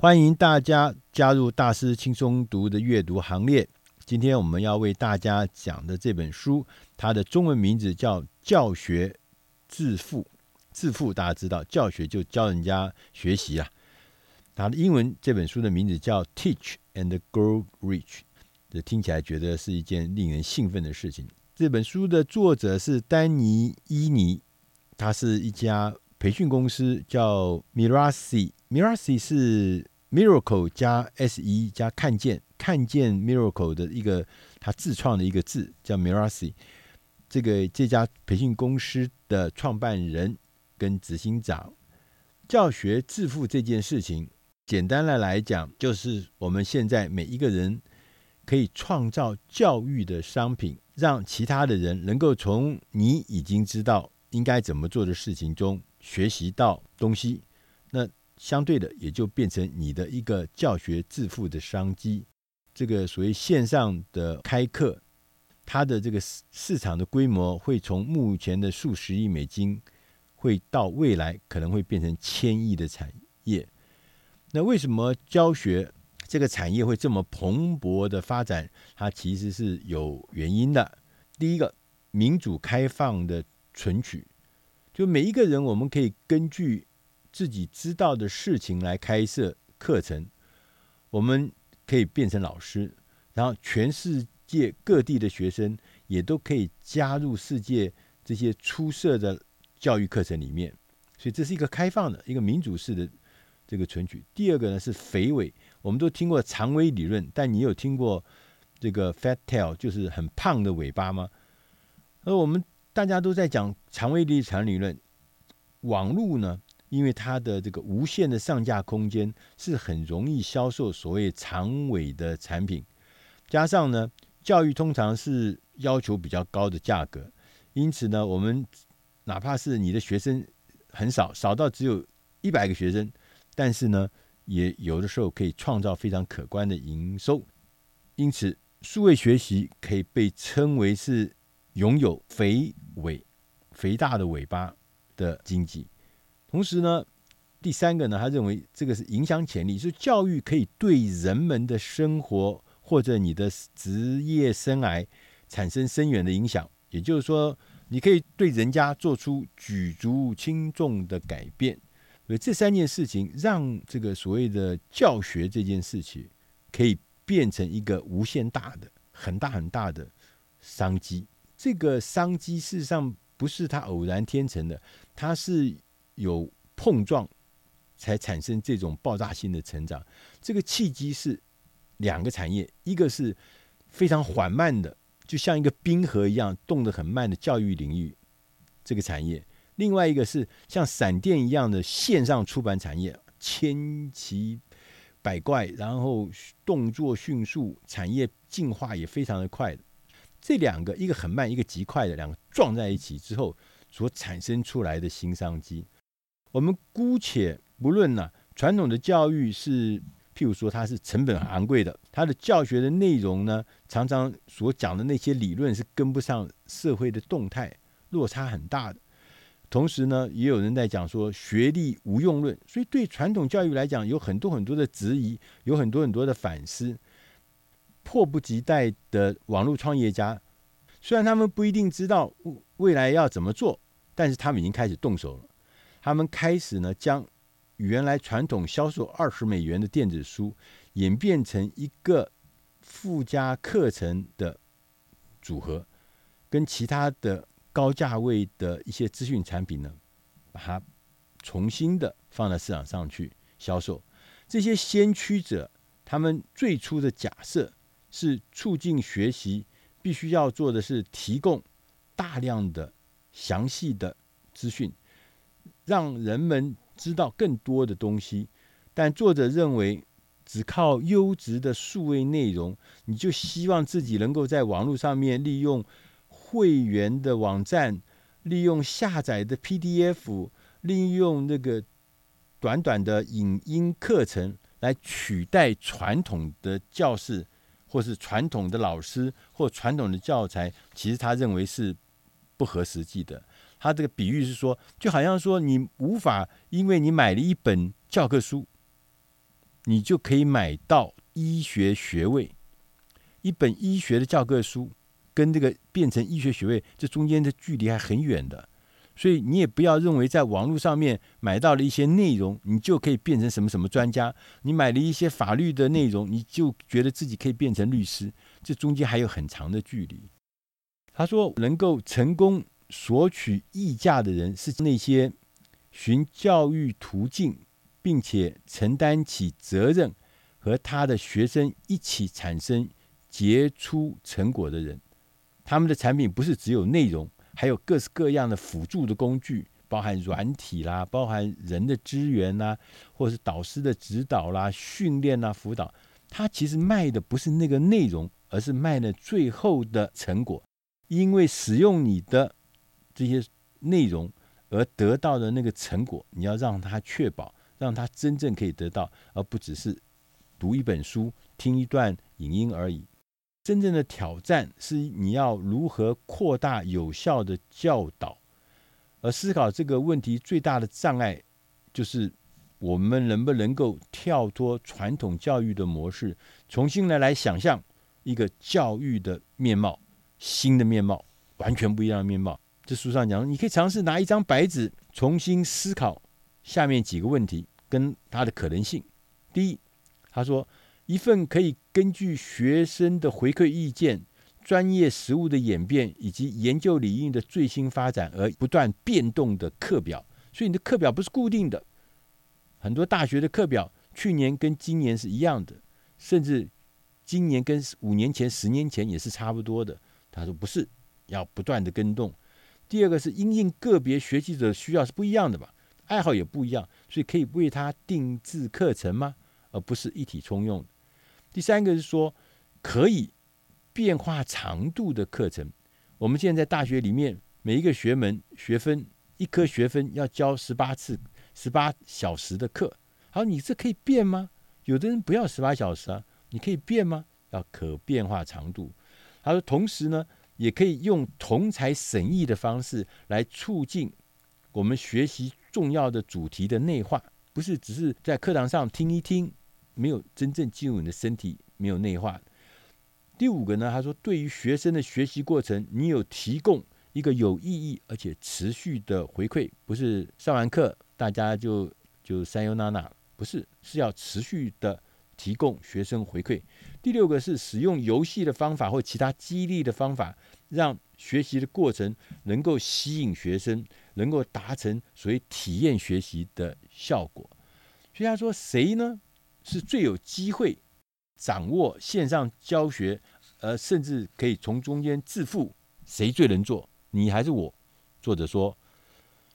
欢迎大家加入大师轻松读的阅读行列。今天我们要为大家讲的这本书，它的中文名字叫《教学致富》。致富大家知道，教学就教人家学习啊。它的英文这本书的名字叫《Teach and Grow Rich》，这听起来觉得是一件令人兴奋的事情。这本书的作者是丹尼伊尼，他是一家培训公司叫 Mirasi，Mirasi 是 Miracle 加 Se 加看见看见 Miracle 的一个他自创的一个字叫 Mirasi。这个这家培训公司的创办人跟执行长，教学致富这件事情，简单的来讲，就是我们现在每一个人可以创造教育的商品，让其他的人能够从你已经知道应该怎么做的事情中学习到东西。那相对的，也就变成你的一个教学致富的商机。这个所谓线上的开课，它的这个市市场的规模会从目前的数十亿美金，会到未来可能会变成千亿的产业。那为什么教学这个产业会这么蓬勃的发展？它其实是有原因的。第一个，民主开放的存取，就每一个人我们可以根据。自己知道的事情来开设课程，我们可以变成老师，然后全世界各地的学生也都可以加入世界这些出色的教育课程里面，所以这是一个开放的一个民主式的这个存取。第二个呢是肥尾，我们都听过长尾理论，但你有听过这个 fat tail 就是很胖的尾巴吗？而我们大家都在讲长尾地产理论，网络呢？因为它的这个无限的上架空间是很容易销售所谓长尾的产品，加上呢，教育通常是要求比较高的价格，因此呢，我们哪怕是你的学生很少，少到只有一百个学生，但是呢，也有的时候可以创造非常可观的营收。因此，数位学习可以被称为是拥有肥尾、肥大的尾巴的经济。同时呢，第三个呢，他认为这个是影响潜力，是教育可以对人们的生活或者你的职业生涯产生深远的影响。也就是说，你可以对人家做出举足轻重的改变。所以这三件事情让这个所谓的教学这件事情可以变成一个无限大的、很大很大的商机。这个商机事实上不是它偶然天成的，它是。有碰撞，才产生这种爆炸性的成长。这个契机是两个产业，一个是非常缓慢的，就像一个冰河一样动得很慢的教育领域这个产业；另外一个是像闪电一样的线上出版产业，千奇百怪，然后动作迅速，产业进化也非常的快。这两个，一个很慢，一个极快的，两个撞在一起之后所产生出来的新商机。我们姑且不论呢、传统的教育是，譬如说它是成本很昂贵的，它的教学的内容呢，常常所讲的那些理论是跟不上社会的动态，落差很大的。同时呢，也有人在讲说学历无用论，所以对传统教育来讲，有很多很多的质疑，有很多很多的反思。迫不及待的网络创业家，虽然他们不一定知道未来要怎么做，但是他们已经开始动手了。他们开始呢，将原来传统销售二十美元的电子书演变成一个附加课程的组合，跟其他的高价位的一些资讯产品呢，把它重新的放到市场上去销售。这些先驱者，他们最初的假设是促进学习，必须要做的是提供大量的详细的资讯。让人们知道更多的东西，但作者认为，只靠优质的数位内容，你就希望自己能够在网络上面利用会员的网站，利用下载的 PDF，利用那个短短的影音课程来取代传统的教室，或是传统的老师或传统的教材，其实他认为是不合实际的。他这个比喻是说，就好像说你无法因为你买了一本教科书，你就可以买到医学学位。一本医学的教科书，跟这个变成医学学位，这中间的距离还很远的。所以你也不要认为在网络上面买到了一些内容，你就可以变成什么什么专家。你买了一些法律的内容，你就觉得自己可以变成律师，这中间还有很长的距离。他说，能够成功索取议价的人，是那些寻教育途径，并且承担起责任，和他的学生一起产生杰出成果的人。他们的产品不是只有内容。还有各式各样的辅助的工具，包含软体啦，包含人的资源啦，或者是导师的指导啦、训练啦、辅导。他其实卖的不是那个内容，而是卖了最后的成果。因为使用你的这些内容而得到的那个成果，你要让他确保，让他真正可以得到，而不只是读一本书、听一段影音而已。真正的挑战是你要如何扩大有效的教导，而思考这个问题最大的障碍就是我们能不能够跳脱传统教育的模式，重新来来想象一个教育的面貌，新的面貌，完全不一样的面貌。这书上讲，你可以尝试拿一张白纸，重新思考下面几个问题跟它的可能性。第一，他说。一份可以根据学生的回馈意见、专业实务的演变以及研究领域的最新发展而不断变动的课表，所以你的课表不是固定的。很多大学的课表去年跟今年是一样的，甚至今年跟五年前、十年前也是差不多的。他说不是，要不断的更动。第二个是因应个别学习者需要是不一样的吧，爱好也不一样，所以可以为他定制课程吗？而不是一体通用。第三个是说，可以变化长度的课程。我们现在在大学里面，每一个学门学分一科学分要教十八次、十八小时的课。好，你这可以变吗？有的人不要十八小时啊，你可以变吗？要可变化长度。他说，同时呢，也可以用同侪审议的方式来促进我们学习重要的主题的内化，不是只是在课堂上听一听。没有真正进入你的身体，没有内化。第五个呢，他说，对于学生的学习过程，你有提供一个有意义而且持续的回馈，不是上完课大家就就三优娜娜，不是，是要持续的提供学生回馈。第六个是使用游戏的方法或其他激励的方法，让学习的过程能够吸引学生，能够达成所谓体验学习的效果。所以他说，谁呢？是最有机会掌握线上教学，呃，甚至可以从中间致富。谁最能做？你还是我？作者说，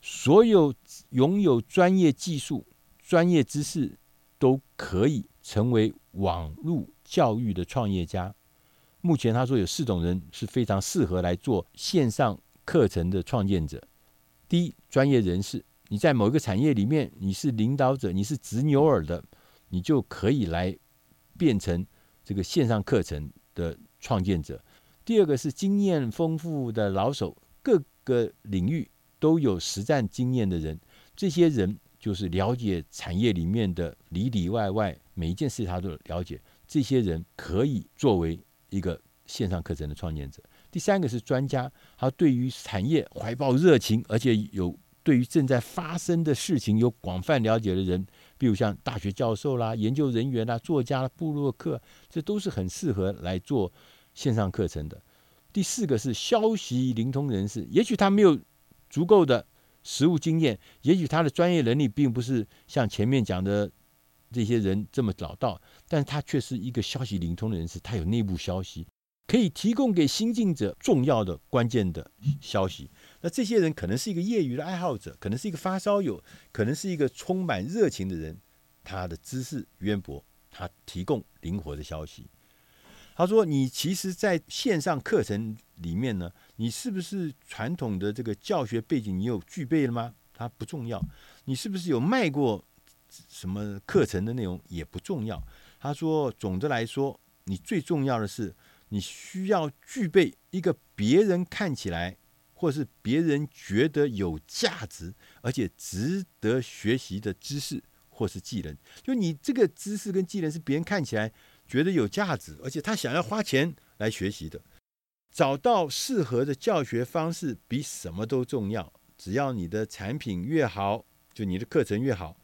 所有拥有专业技术、专业知识都可以成为网络教育的创业家。目前他说有四种人是非常适合来做线上课程的创建者。第一，专业人士，你在某一个产业里面，你是领导者，你是执牛耳的。你就可以来变成这个线上课程的创建者。第二个是经验丰富的老手，各个领域都有实战经验的人。这些人就是了解产业里面的里里外外每一件事，他都了解。这些人可以作为一个线上课程的创建者。第三个是专家，他对于产业怀抱热情，而且有对于正在发生的事情有广泛了解的人。比如像大学教授啦、研究人员啦、作家啦、部落客，这都是很适合来做线上课程的。第四个是消息灵通人士，也许他没有足够的实务经验，也许他的专业能力并不是像前面讲的这些人这么老道，但是他却是一个消息灵通的人士，他有内部消息，可以提供给新进者重要的关键的消息。那这些人可能是一个业余的爱好者，可能是一个发烧友，可能是一个充满热情的人。他的知识渊博，他提供灵活的消息。他说：“你其实在线上课程里面呢，你是不是传统的这个教学背景你有具备了吗？它不重要。你是不是有卖过什么课程的内容也不重要。他说，总的来说，你最重要的是你需要具备一个别人看起来。”或是别人觉得有价值而且值得学习的知识或是技能。就你这个知识跟技能是别人看起来觉得有价值，而且他想要花钱来学习的。找到适合的教学方式比什么都重要。只要你的产品越好，就你的课程越好，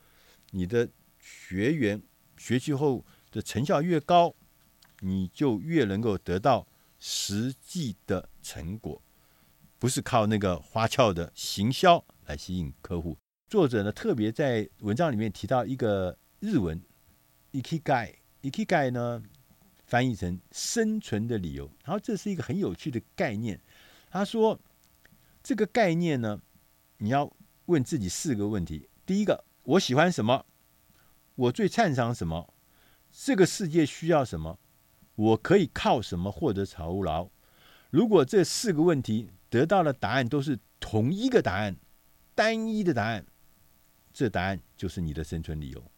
你的学员学习后的成效越高，你就越能够得到实际的成果，不是靠那个花俏的行销来吸引客户。作者呢，特别在文章里面提到一个日文 “ikigai”，“ikigai” 呢翻译成生存的理由。然后这是一个很有趣的概念。他说，这个概念呢。你要问自己四个问题：第一个，我喜欢什么？我最擅长什么？这个世界需要什么？我可以靠什么获得酬劳？如果这四个问题得到的答案都是同一个答案，单一的答案，这答案就是你的生存理由。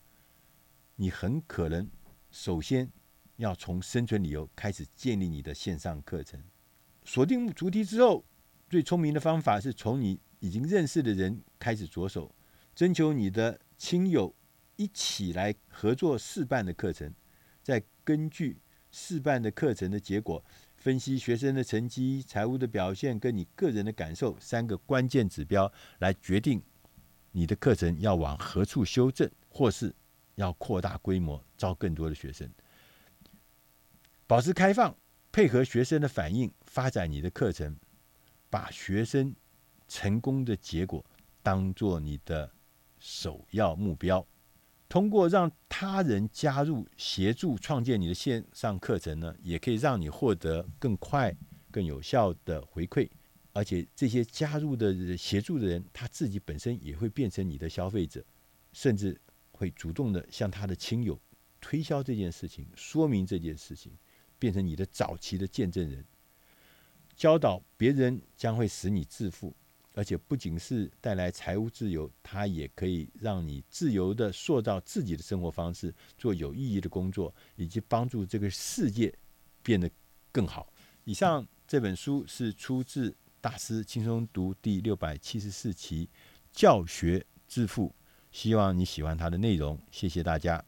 你很可能首先要从生存理由开始建立你的线上课程。锁定主题之后，最聪明的方法是从你。已经认识的人开始着手，征求你的亲友一起来合作试办的课程，再根据试办的课程的结果，分析学生的成绩、财务的表现跟你个人的感受三个关键指标，来决定你的课程要往何处修正，或是要扩大规模，招更多的学生。保持开放，配合学生的反应，发展你的课程，把学生。成功的结果当做你的首要目标，通过让他人加入协助创建你的线上课程呢，也可以让你获得更快、更有效的回馈。而且这些加入的协助的人，他自己本身也会变成你的消费者，甚至会主动的向他的亲友推销这件事情，说明这件事情，变成你的早期的见证人。教导别人将会使你致富。而且不仅是带来财务自由，它也可以让你自由地塑造自己的生活方式，做有意义的工作，以及帮助这个世界变得更好。以上这本书是出自《大师轻松读》第六百七十四期《教学致富》，希望你喜欢它的内容。谢谢大家。